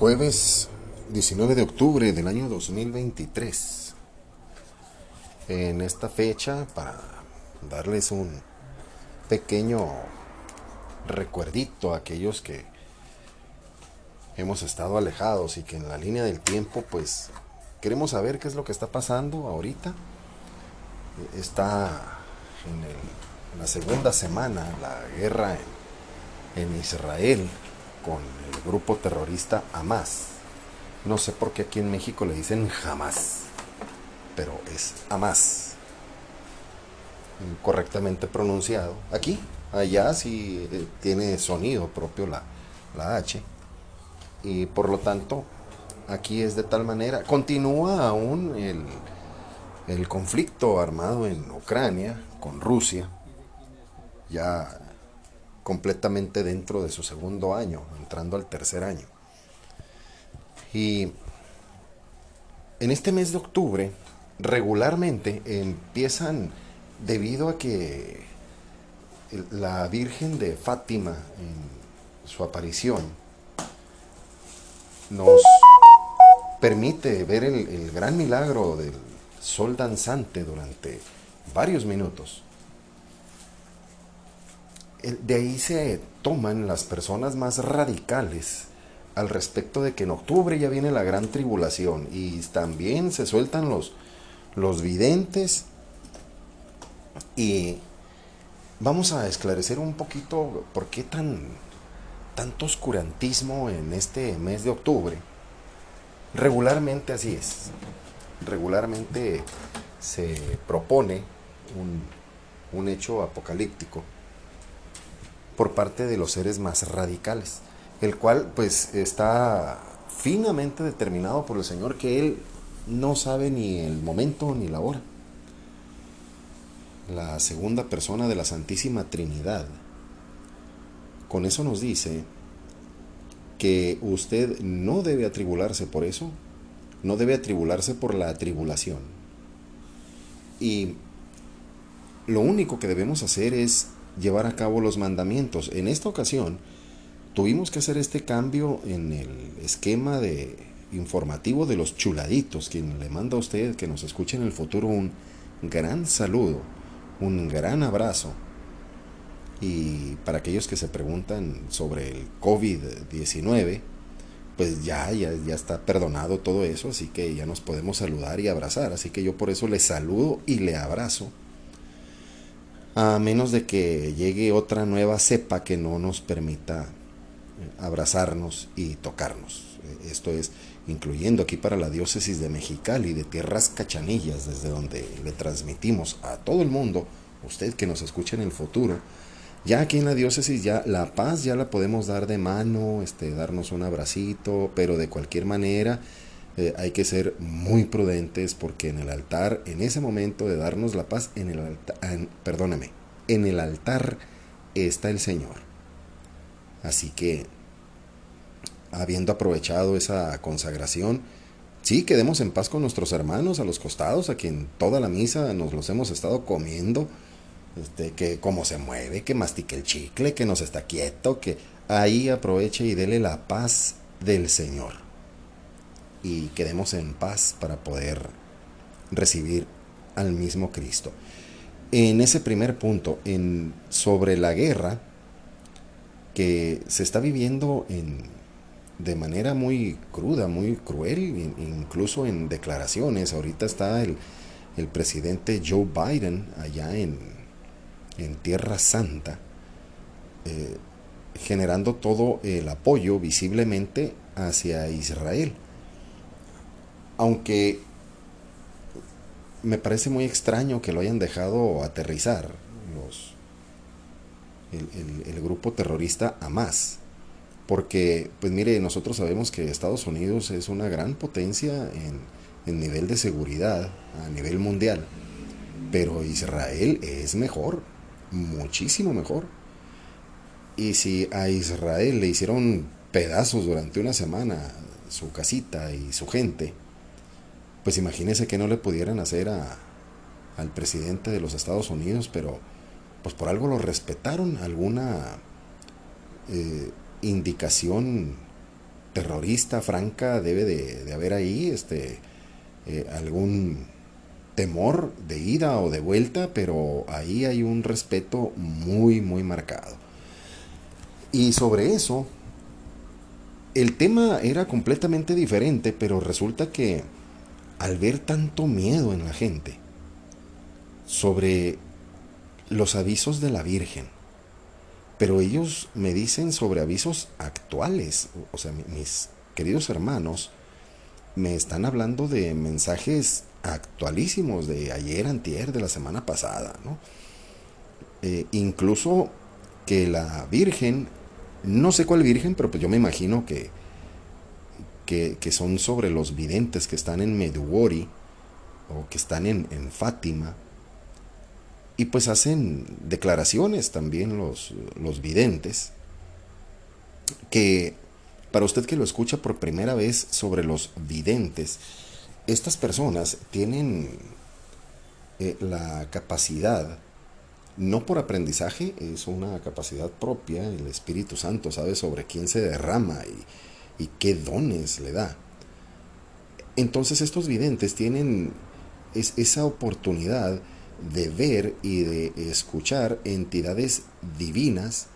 Jueves 19 de octubre del año 2023. En esta fecha, para darles un pequeño recuerdito a aquellos que hemos estado alejados y que en la línea del tiempo, pues queremos saber qué es lo que está pasando ahorita. Está en, la segunda semana la guerra en, en Israel con el grupo terrorista Hamas. No sé por qué aquí en México le dicen jamás, pero es Hamas. Correctamente pronunciado. Aquí, allá sí eh, tiene sonido propio la, la H. Y por lo tanto, aquí es de tal manera. Continúa aún el, el conflicto armado en Ucrania con Rusia. Ya completamente dentro de su segundo año, entrando al tercer año. Y en este mes de octubre, regularmente empiezan, debido a que la Virgen de Fátima, en su aparición, nos permite ver el, el gran milagro del sol danzante durante varios minutos de ahí se toman las personas más radicales al respecto de que en octubre ya viene la gran tribulación y también se sueltan los, los videntes y vamos a esclarecer un poquito por qué tan tanto oscurantismo en este mes de octubre. Regularmente así es. Regularmente se propone un, un hecho apocalíptico por parte de los seres más radicales, el cual pues está finamente determinado por el Señor que Él no sabe ni el momento ni la hora. La segunda persona de la Santísima Trinidad. Con eso nos dice que usted no debe atribularse por eso, no debe atribularse por la tribulación. Y lo único que debemos hacer es llevar a cabo los mandamientos. En esta ocasión tuvimos que hacer este cambio en el esquema de informativo de los chuladitos, quien le manda a usted que nos escuche en el futuro un gran saludo, un gran abrazo. Y para aquellos que se preguntan sobre el COVID-19, pues ya, ya, ya está perdonado todo eso, así que ya nos podemos saludar y abrazar. Así que yo por eso le saludo y le abrazo a menos de que llegue otra nueva cepa que no nos permita eh, abrazarnos y tocarnos. Eh, esto es incluyendo aquí para la diócesis de Mexicali, de Tierras Cachanillas, desde donde le transmitimos a todo el mundo, usted que nos escucha en el futuro, ya aquí en la diócesis ya la paz ya la podemos dar de mano, este, darnos un abracito, pero de cualquier manera eh, hay que ser muy prudentes porque en el altar, en ese momento de darnos la paz, en el altar, perdóname, en el altar está el Señor. Así que, habiendo aprovechado esa consagración, sí, quedemos en paz con nuestros hermanos a los costados, a quien toda la misa nos los hemos estado comiendo, este, que cómo se mueve, que mastique el chicle, que nos está quieto, que ahí aproveche y dele la paz del Señor y quedemos en paz para poder recibir al mismo Cristo. En ese primer punto, en, sobre la guerra que se está viviendo en, de manera muy cruda, muy cruel, incluso en declaraciones. Ahorita está el, presidente Joe Biden allá en, en Tierra Santa, eh, generando todo el apoyo visiblemente hacia Israel aunque me parece muy extraño que lo hayan dejado aterrizar los, el, grupo terrorista Hamas. Porque, pues mire, nosotros sabemos que Estados Unidos es una gran potencia en, en nivel de seguridad a nivel mundial. Pero Israel es mejor, muchísimo mejor. Y si a Israel le hicieron pedazos durante una semana su casita y su gente, pues imagínese que no le pudieran hacer a, al presidente de los Estados Unidos, pero pues por algo lo respetaron, alguna eh, indicación terrorista franca debe de, haber ahí este, eh, algún temor de ida o de vuelta, pero ahí hay un respeto muy, muy marcado. Y sobre eso, el tema era completamente diferente, pero resulta que al ver tanto miedo en la gente sobre los avisos de la Virgen, pero ellos me dicen sobre avisos actuales, o sea, mis queridos hermanos me están hablando de mensajes actualísimos de ayer, antier, de la semana pasada, ¿no? Eh, incluso que la Virgen no sé cuál virgen, pero pues yo me imagino que, que, son sobre los videntes que están en Medugori o que están en, en Fátima. Y pues hacen declaraciones también los, los videntes que para usted que lo escucha por primera vez sobre los videntes, estas personas tienen eh, la capacidad no por aprendizaje, es una capacidad propia, el Espíritu Santo sabe sobre quién se derrama y, qué dones le da. Entonces estos videntes tienen esa oportunidad de ver y de escuchar entidades divinas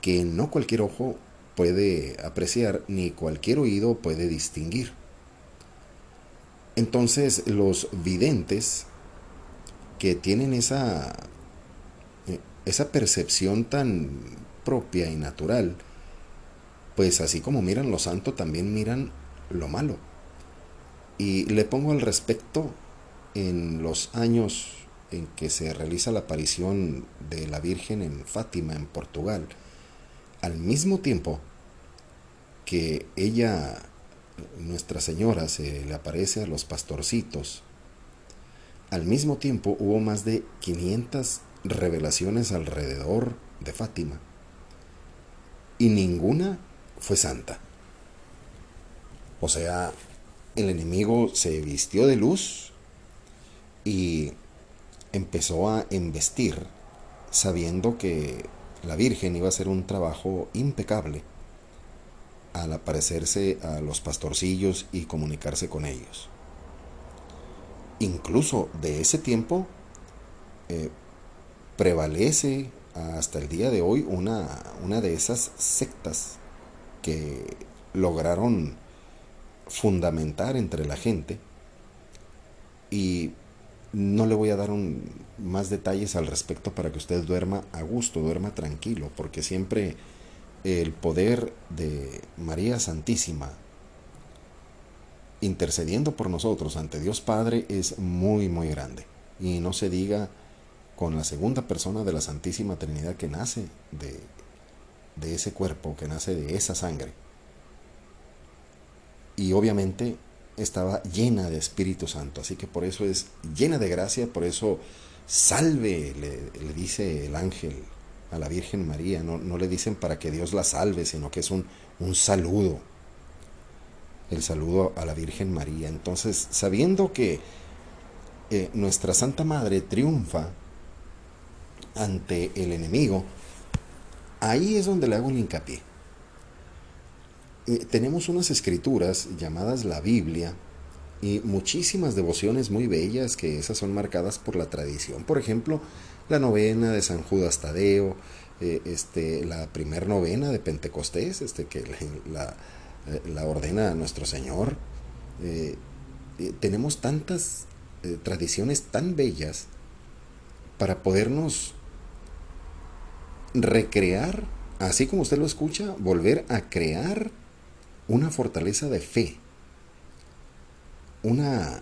que no cualquier ojo puede apreciar ni cualquier oído puede distinguir. Entonces los videntes que tienen esa esa percepción tan propia y natural, pues así como miran lo santo, también miran lo malo. Y le pongo al respecto en los años en que se realiza la aparición de la Virgen en Fátima, en Portugal, al mismo tiempo que ella, Nuestra Señora, se le aparece a los pastorcitos, al mismo tiempo hubo más de 500 revelaciones alrededor de Fátima y ninguna fue santa. O sea, el enemigo se vistió de luz y empezó a embestir sabiendo que la Virgen iba a hacer un trabajo impecable al aparecerse a los pastorcillos y comunicarse con ellos. Incluso de ese tiempo, eh, prevalece hasta el día de hoy una, una de esas sectas que lograron fundamentar entre la gente y no le voy a dar más detalles al respecto para que usted duerma a gusto, duerma tranquilo, porque siempre el poder de María Santísima intercediendo por nosotros ante Dios Padre es muy, muy grande. Y no se diga con la segunda persona de la Santísima Trinidad que nace de, de ese cuerpo, que nace de esa sangre. Y obviamente estaba llena de Espíritu Santo, así que por eso es llena de gracia, por eso salve, le, dice el ángel a la Virgen María, no, no, le dicen para que Dios la salve, sino que es un, un saludo, el saludo a la Virgen María. Entonces, sabiendo que eh, nuestra Santa Madre triunfa, ante el enemigo, ahí es donde le hago un hincapié. Eh, tenemos unas escrituras llamadas la Biblia y muchísimas devociones muy bellas que esas son marcadas por la tradición. Por ejemplo, la novena de San Judas Tadeo, eh, este, la primer novena de Pentecostés, este, que la, la, ordena nuestro Señor. Eh, tenemos tantas tradiciones tan bellas para podernos recrear, así como usted lo escucha, volver a crear una fortaleza de fe, una,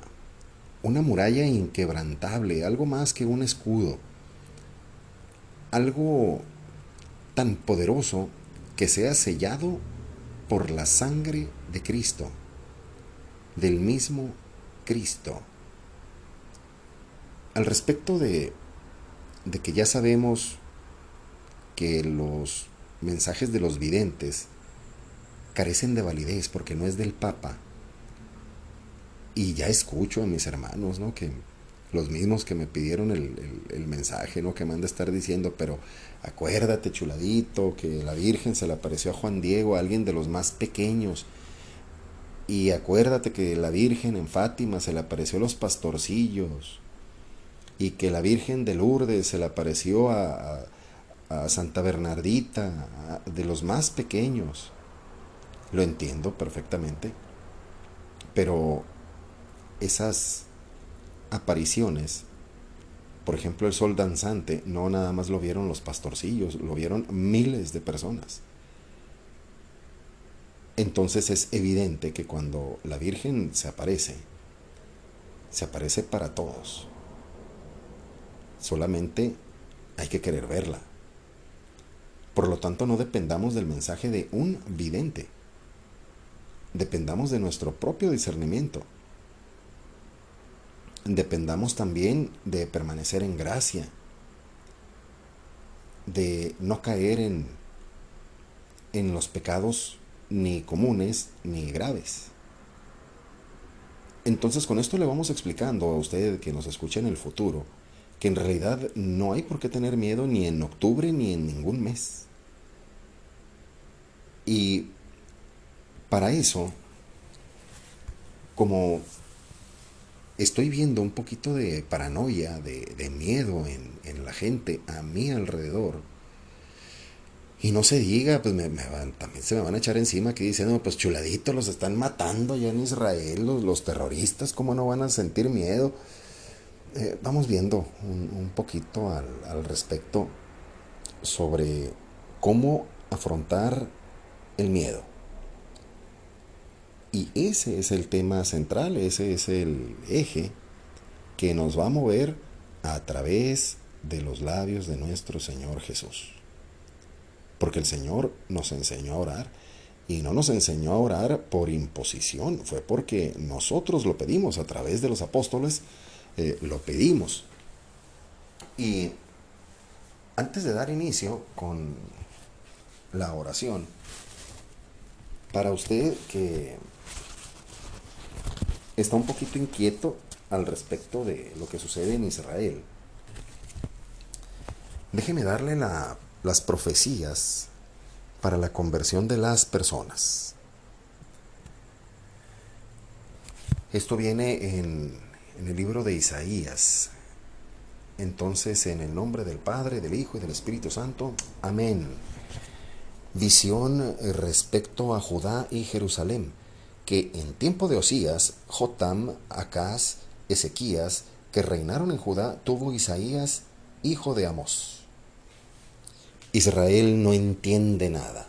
una muralla inquebrantable, algo más que un escudo, algo tan poderoso que sea sellado por la sangre de Cristo, del mismo Cristo. Al respecto de, de que ya sabemos que los mensajes de los videntes carecen de validez porque no es del Papa. Y ya escucho a mis hermanos, ¿no? Que los mismos que me pidieron el, mensaje, ¿no? Que me han de estar diciendo, pero acuérdate, chuladito, que la Virgen se le apareció a Juan Diego, a alguien de los más pequeños. Y acuérdate que la Virgen en Fátima se le apareció a los pastorcillos y que la Virgen de Lourdes se le apareció a Santa Bernardita, de los más pequeños. Lo entiendo perfectamente, pero esas apariciones, por ejemplo el sol danzante, no nada más lo vieron los pastorcillos, lo vieron miles de personas. Entonces es evidente que cuando la Virgen se aparece, se aparece para todos. Solamente hay que querer verla. Por lo tanto, no dependamos del mensaje de un vidente. Dependamos de nuestro propio discernimiento. Dependamos también de permanecer en gracia, de no caer en, en los pecados ni comunes ni graves. Entonces con esto le vamos explicando a usted que nos escuche en el futuro que en realidad no hay por qué tener miedo ni en octubre ni en ningún mes. Y para eso, como estoy viendo un poquito de paranoia, de, miedo en, la gente a mi alrededor, y no se diga, pues me, van, también se me van a echar encima que diciendo, pues chuladitos, los están matando ya en Israel, los, terroristas, ¿cómo no van a sentir miedo? Eh, vamos viendo un, un poquito al, al respecto sobre cómo afrontar el miedo. Y ese es el tema central, ese es el eje que nos va a mover a través de los labios de nuestro Señor Jesús. Porque el Señor nos enseñó a orar y no nos enseñó a orar por imposición, fue porque nosotros lo pedimos a través de los apóstoles, eh, lo pedimos. Y antes de dar inicio con la oración, para usted que está un poquito inquieto al respecto de lo que sucede en Israel, déjeme darle las profecías para la conversión de las personas. Esto viene en, el libro de Isaías. Entonces, en el nombre del Padre, del Hijo y del Espíritu Santo. Amén visión respecto a Judá y Jerusalén, que en tiempo de Osías, Jotam, Acaz, Ezequías, que reinaron en Judá, tuvo Isaías, hijo de Amós. Israel no entiende nada.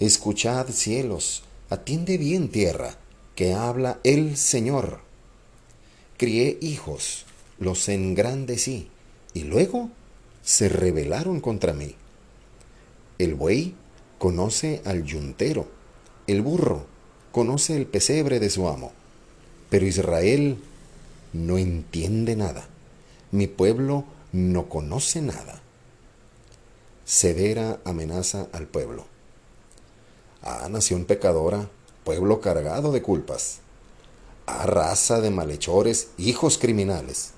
Escuchad cielos, atiende bien tierra, que habla el Señor. Crié hijos, los engrandecí, y luego se rebelaron contra mí. El buey conoce al yuntero, el burro conoce el pesebre de su amo, pero Israel no entiende nada, mi pueblo no conoce nada. Severa amenaza al pueblo. Ah, nación pecadora, pueblo cargado de culpas. Ah, raza de malhechores, hijos criminales.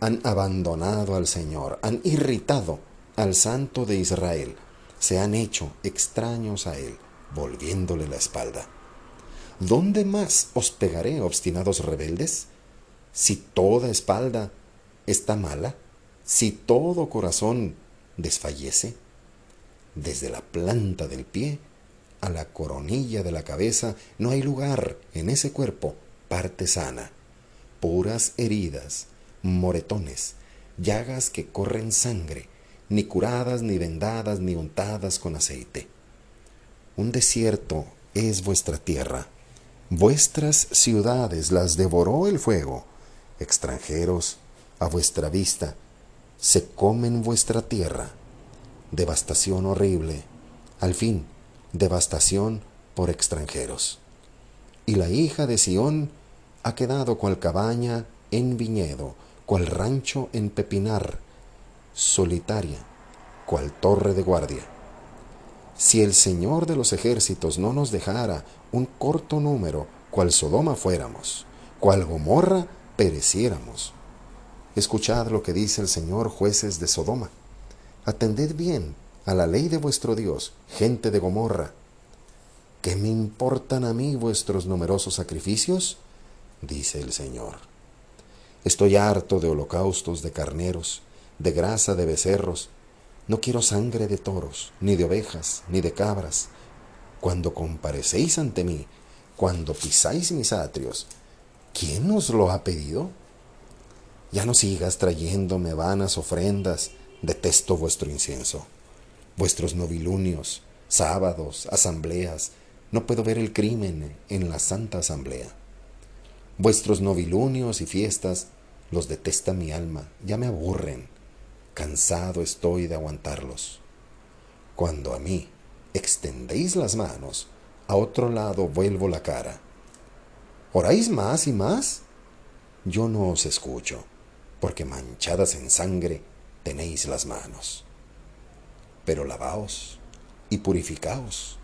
Han abandonado al Señor, han irritado al Santo de Israel se han hecho extraños a él, volviéndole la espalda. ¿Dónde más os pegaré, obstinados rebeldes? Si toda espalda está mala, si todo corazón desfallece, desde la planta del pie a la coronilla de la cabeza no hay lugar en ese cuerpo parte sana, puras heridas, moretones, llagas que corren sangre, ni curadas, ni vendadas, ni untadas con aceite. Un desierto es vuestra tierra. Vuestras ciudades las devoró el fuego. Extranjeros, a vuestra vista, se comen vuestra tierra. Devastación horrible. Al fin, devastación por extranjeros. Y la hija de Sión ha quedado cual cabaña en viñedo, cual rancho en pepinar, solitaria, cual torre de guardia. Si el Señor de los ejércitos no nos dejara un corto número, cual Sodoma fuéramos, cual Gomorra pereciéramos. Escuchad lo que dice el Señor, jueces de Sodoma. Atended bien a la ley de vuestro Dios, gente de Gomorra. ¿Qué me importan a mí vuestros numerosos sacrificios? dice el Señor. Estoy harto de holocaustos de carneros, de grasa de becerros. No quiero sangre de toros, ni de ovejas, ni de cabras. Cuando comparecéis ante mí, cuando pisáis mis atrios, ¿quién os lo ha pedido? Ya no sigas trayéndome vanas ofrendas, detesto vuestro incienso, vuestros novilunios, sábados, asambleas, no puedo ver el crimen en la santa asamblea. Vuestros novilunios y fiestas los detesta mi alma, ya me aburren, cansado estoy de aguantarlos. Cuando a mí extendéis las manos, a otro lado vuelvo la cara. ¿Oráis más y más? Yo no os escucho, porque manchadas en sangre tenéis las manos. Pero lavaos y purificaos.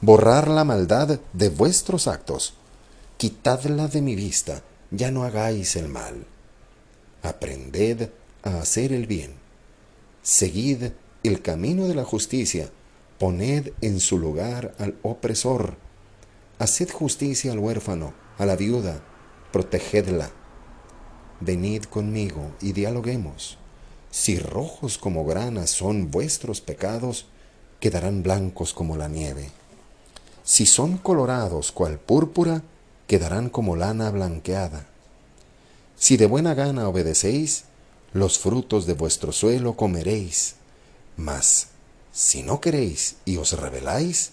Borrar la maldad de vuestros actos. Quitadla de mi vista, ya no hagáis el mal. Aprended a hacer el bien. Seguid el camino de la justicia Poned en su lugar al opresor. Haced justicia al huérfano, a la viuda, protegedla. Venid conmigo y dialoguemos. Si rojos como granas son vuestros pecados, quedarán blancos como la nieve. Si son colorados cual púrpura, quedarán como lana blanqueada. Si de buena gana obedecéis, los frutos de vuestro suelo comeréis. Mas si no queréis y os rebeláis,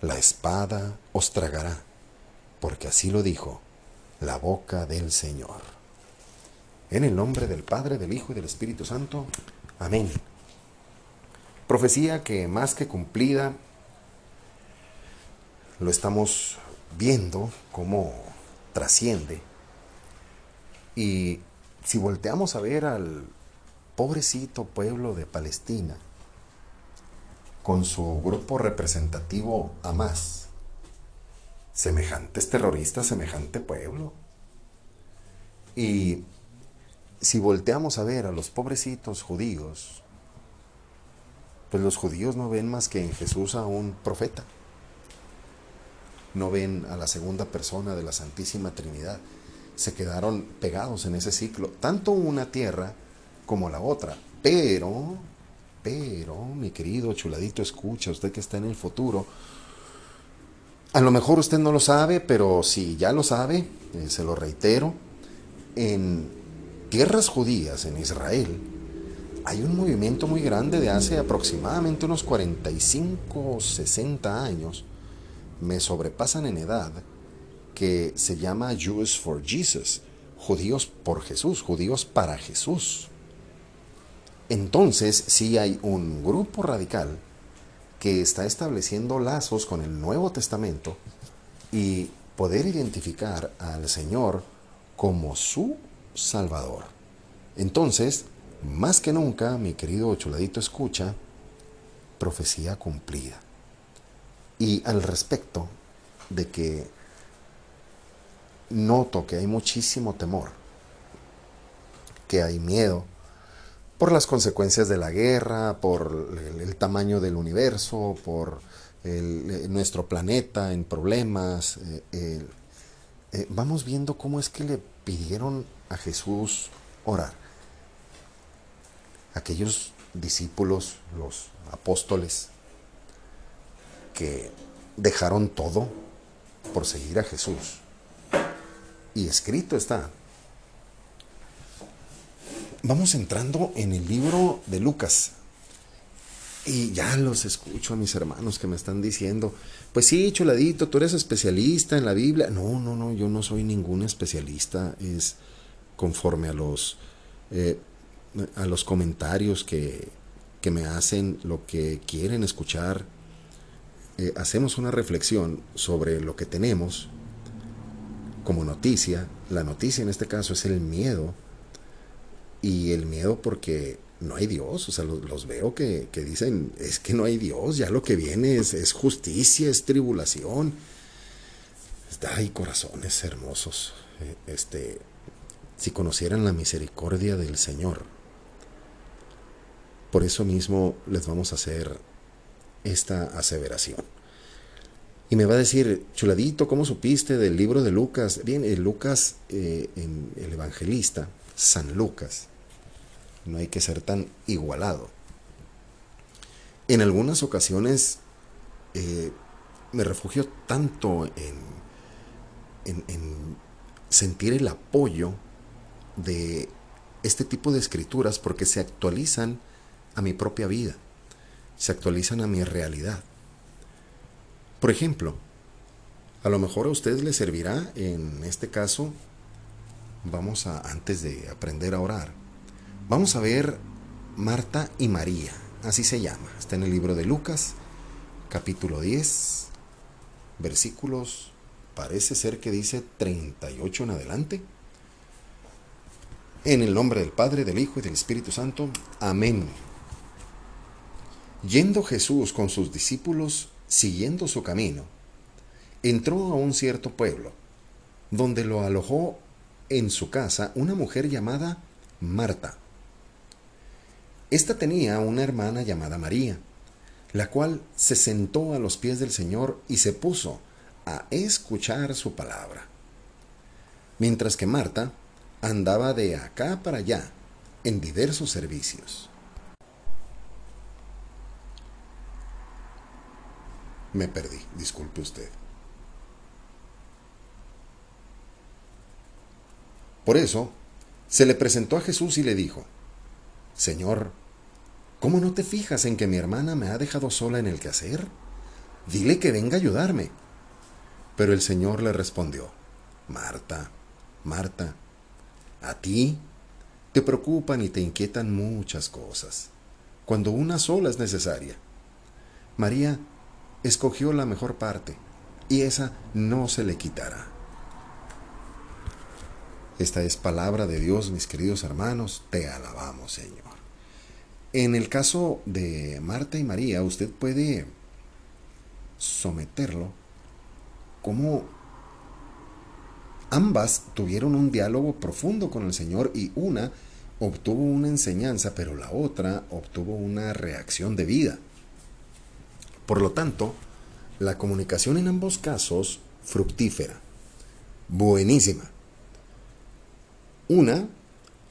la espada os tragará, porque así lo dijo la boca del Señor. En el nombre del Padre, del Hijo y del Espíritu Santo. Amén. Profecía que más que cumplida, lo estamos viendo cómo trasciende. Y si volteamos a ver al pobrecito pueblo de Palestina, con su grupo representativo Hamas. Semejantes terroristas, semejante pueblo. Y si volteamos a ver a los pobrecitos judíos, pues los judíos no ven más que en Jesús a un profeta. No ven a la segunda persona de la Santísima Trinidad. Se quedaron pegados en ese ciclo, tanto una tierra como la otra. Pero pero, mi querido chuladito, escucha, usted que está en el futuro, a lo mejor usted no lo sabe, pero si ya lo sabe, eh, se lo reitero, en tierras judías, en Israel, hay un movimiento muy grande de hace aproximadamente unos 45 o 60 años, me sobrepasan en edad, que se llama Jews for Jesus, judíos por Jesús, judíos para Jesús entonces sí hay un grupo radical que está estableciendo lazos con el Nuevo Testamento y poder identificar al Señor como su Salvador. Entonces, más que nunca, mi querido chuladito escucha, profecía cumplida. Y al respecto de que noto que hay muchísimo temor, que hay miedo, por las consecuencias de la guerra, por el, tamaño del universo, por eh, nuestro planeta en problemas. Eh, eh, vamos viendo cómo es que le pidieron a Jesús orar. Aquellos discípulos, los apóstoles, que dejaron todo por seguir a Jesús. Y escrito está vamos entrando en el libro de Lucas. Y ya los escucho a mis hermanos que me están diciendo, pues sí, chuladito, tú eres especialista en la Biblia. No, no, no, yo no soy ningún especialista. Es conforme a los, eh, a los comentarios que, que, me hacen, lo que quieren escuchar. Eh, hacemos una reflexión sobre lo que tenemos como noticia. La noticia en este caso es el miedo y el miedo porque no hay Dios, o sea, los, veo que, dicen, es que no hay Dios, ya lo que viene es, es justicia, es tribulación. Hay corazones hermosos, eh, este, si conocieran la misericordia del Señor. Por eso mismo les vamos a hacer esta aseveración. Y me va a decir, chuladito, ¿cómo supiste del libro de Lucas? Bien, el Lucas, eh, en el evangelista, San Lucas, no hay que ser tan igualado. En algunas ocasiones eh, me refugio tanto en, en sentir el apoyo de este tipo de escrituras porque se actualizan a mi propia vida, se actualizan a mi realidad. Por ejemplo, a lo mejor a ustedes les servirá, en este caso, vamos a, antes de aprender a orar, vamos a ver Marta y María, así se llama, está en el libro de Lucas, capítulo 10, versículos, parece ser que dice 38 en adelante. En el nombre del Padre, del Hijo y del Espíritu Santo. Amén. Yendo Jesús con sus discípulos, siguiendo su camino, entró a un cierto pueblo, donde lo alojó en su casa una mujer llamada Marta. Esta tenía una hermana llamada María, la cual se sentó a los pies del Señor y se puso a escuchar su palabra. Mientras que Marta andaba de acá para allá en diversos servicios. Me perdí, disculpe usted. Por eso, se le presentó a Jesús y le dijo, Señor, ¿cómo no te fijas en que mi hermana me ha dejado sola en el quehacer? Dile que venga a ayudarme. Pero el Señor le respondió, Marta, Marta, a ti te preocupan y te inquietan muchas cosas, cuando una sola es necesaria. María escogió la mejor parte, y esa no se le quitará. Esta es palabra de Dios, mis queridos hermanos, te alabamos, Señor. En el caso de Marta y María, usted puede someterlo como Ambas tuvieron un diálogo profundo con el Señor y una obtuvo una enseñanza, pero la otra obtuvo una reacción de vida. Por lo tanto, la comunicación en ambos casos fructífera, buenísima. Una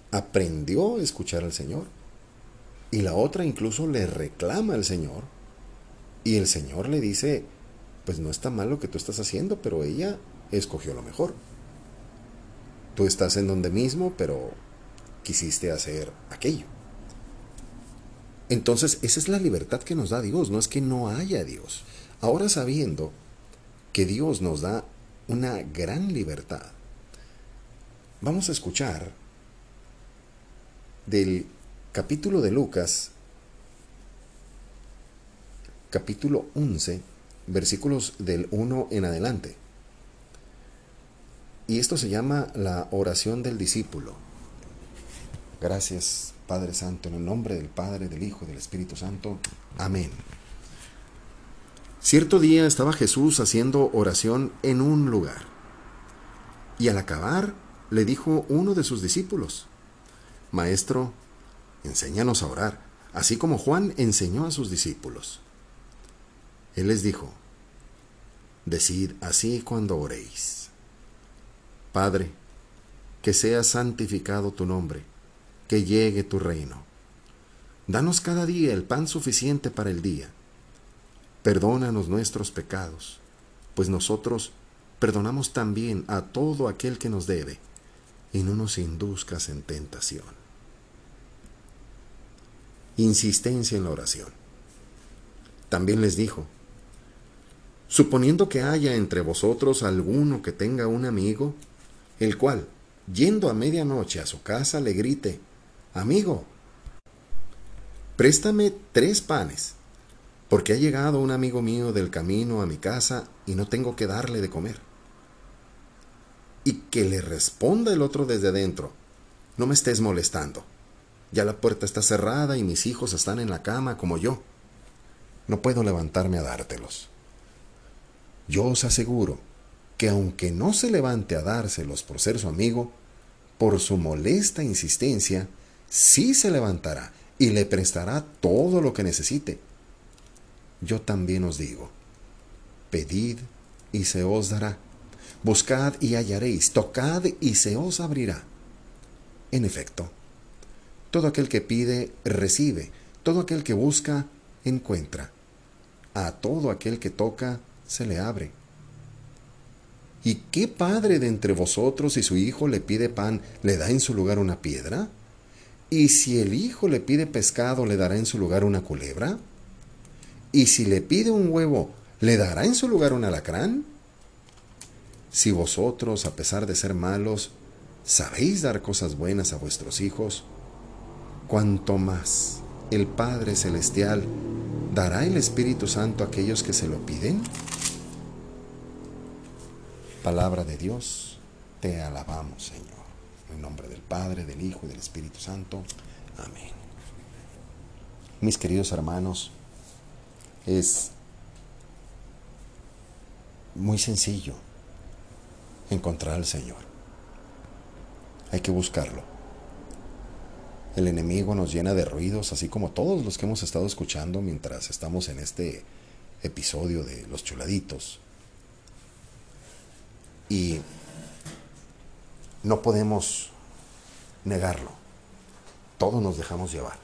aprendió a escuchar al Señor y la otra incluso le reclama al Señor y el Señor le dice, pues no está mal lo que tú estás haciendo, pero ella escogió lo mejor. Tú estás en donde mismo, pero quisiste hacer aquello. Entonces, esa es la libertad que nos da Dios, no es que no haya Dios. Ahora sabiendo que Dios nos da una gran libertad, vamos a escuchar del capítulo de Lucas, capítulo 11, versículos del 1 en adelante. Y esto se llama la oración del discípulo. Gracias, Padre Santo, en el nombre del Padre, del Hijo y del Espíritu Santo. Amén. Cierto día estaba Jesús haciendo oración en un lugar. Y al acabar, le dijo uno de sus discípulos, Maestro, enséñanos a orar, así como Juan enseñó a sus discípulos. Él les dijo, Decid así cuando oréis. Padre, que sea santificado tu nombre, que llegue tu reino. Danos cada día el pan suficiente para el día. Perdónanos nuestros pecados, pues nosotros perdonamos también a todo aquel que nos debe, y no nos induzcas en tentación. Insistencia en la oración. También les dijo, suponiendo que haya entre vosotros alguno que tenga un amigo, el cual, yendo a medianoche a su casa, le grite, Amigo, préstame tres panes, porque ha llegado un amigo mío del camino a mi casa y no tengo que darle de comer. Y que le responda el otro desde adentro, no me estés molestando. Ya la puerta está cerrada y mis hijos están en la cama como yo. No puedo levantarme a dártelos. Yo os aseguro que aunque no se levante a dárselos por ser su amigo, por su molesta insistencia, sí se levantará y le prestará todo lo que necesite. Yo también os digo, pedid y se os dará, buscad y hallaréis, tocad y se os abrirá. En efecto, todo aquel que pide, recibe, todo aquel que busca, encuentra. A todo aquel que toca, se le abre. ¿Y qué padre de entre vosotros si su hijo le pide pan, le da en su lugar una piedra? ¿Y si el hijo le pide pescado, le dará en su lugar una culebra? ¿Y si le pide un huevo, le dará en su lugar un alacrán? Si vosotros, a pesar de ser malos, sabéis dar cosas buenas a vuestros hijos, cuanto más el Padre Celestial dará el Espíritu Santo a aquellos que se lo piden. Palabra de Dios, te alabamos, Señor. En nombre del Padre, del Hijo y del Espíritu Santo. Amén. Mis queridos hermanos, es muy sencillo encontrar al Señor. Hay que buscarlo. El enemigo nos llena de ruidos, así como todos los que hemos estado escuchando mientras estamos en este episodio de Los Chuladitos. Y no podemos negarlo. Todos nos dejamos llevar.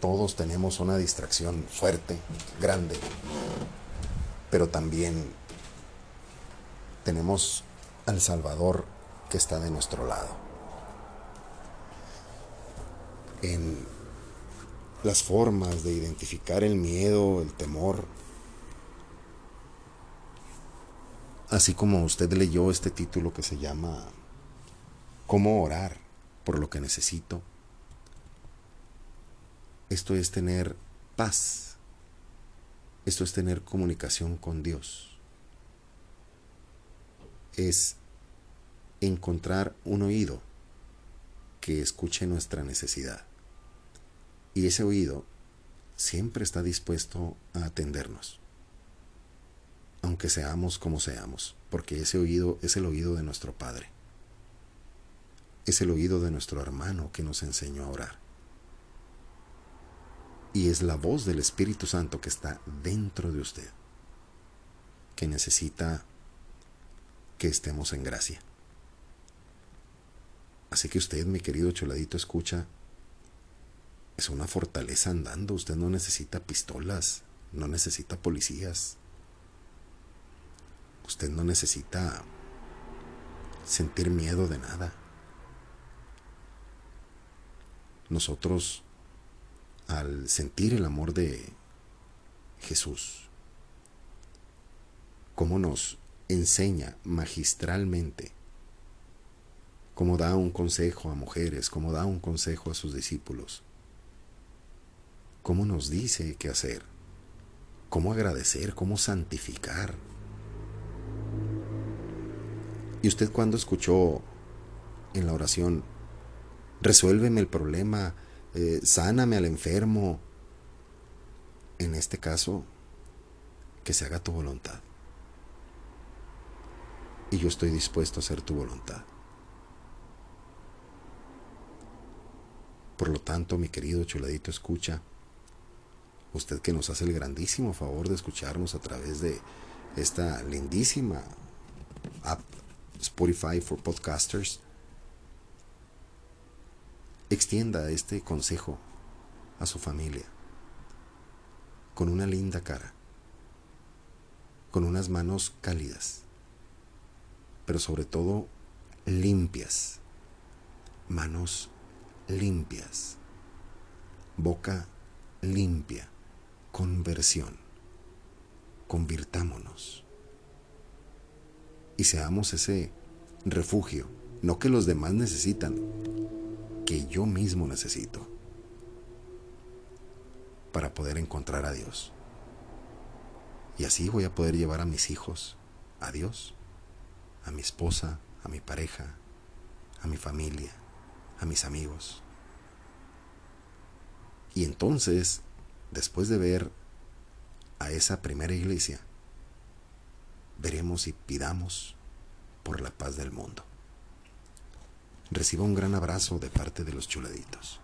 Todos tenemos una distracción fuerte, grande, pero también tenemos al Salvador que está de nuestro lado en las formas de identificar el miedo, el temor. Así como usted leyó este título que se llama ¿Cómo orar por lo que necesito? Esto es tener paz. Esto es tener comunicación con Dios. Es encontrar un oído que escuche nuestra necesidad. Y ese oído siempre está dispuesto a atendernos, aunque seamos como seamos, porque ese oído es el oído de nuestro Padre. Es el oído de nuestro hermano que nos enseñó a orar. Y es la voz del Espíritu Santo que está dentro de usted, que necesita que estemos en gracia. Así que usted, mi querido choladito, escucha, es una fortaleza andando. Usted no necesita pistolas, no necesita policías. Usted no necesita sentir miedo de nada. Nosotros, al sentir el amor de Jesús, cómo nos enseña magistralmente cómo da un consejo a mujeres, cómo da un consejo a sus discípulos, cómo nos dice qué hacer, cómo agradecer, cómo santificar. ¿Y usted cuando escuchó en la oración, resuélveme el problema, eh, sáname al enfermo? En este caso, que se haga tu voluntad. Y yo estoy dispuesto a hacer tu voluntad. Por lo tanto, mi querido chuladito escucha, usted que nos hace el grandísimo favor de escucharnos a través de esta lindísima app Spotify for Podcasters, extienda este consejo a su familia con una linda cara, con unas manos cálidas, pero sobre todo limpias, manos limpias. Boca limpia. Conversión. Convirtámonos. Y seamos ese refugio, no que los demás necesitan, que yo mismo necesito para poder encontrar a Dios. Y así voy a poder llevar a mis hijos a Dios, a mi esposa, a mi pareja, a mi familia a mis amigos. Y entonces, después de ver a esa primera iglesia, veremos y pidamos por la paz del mundo. Reciba un gran abrazo de parte de los chuladitos.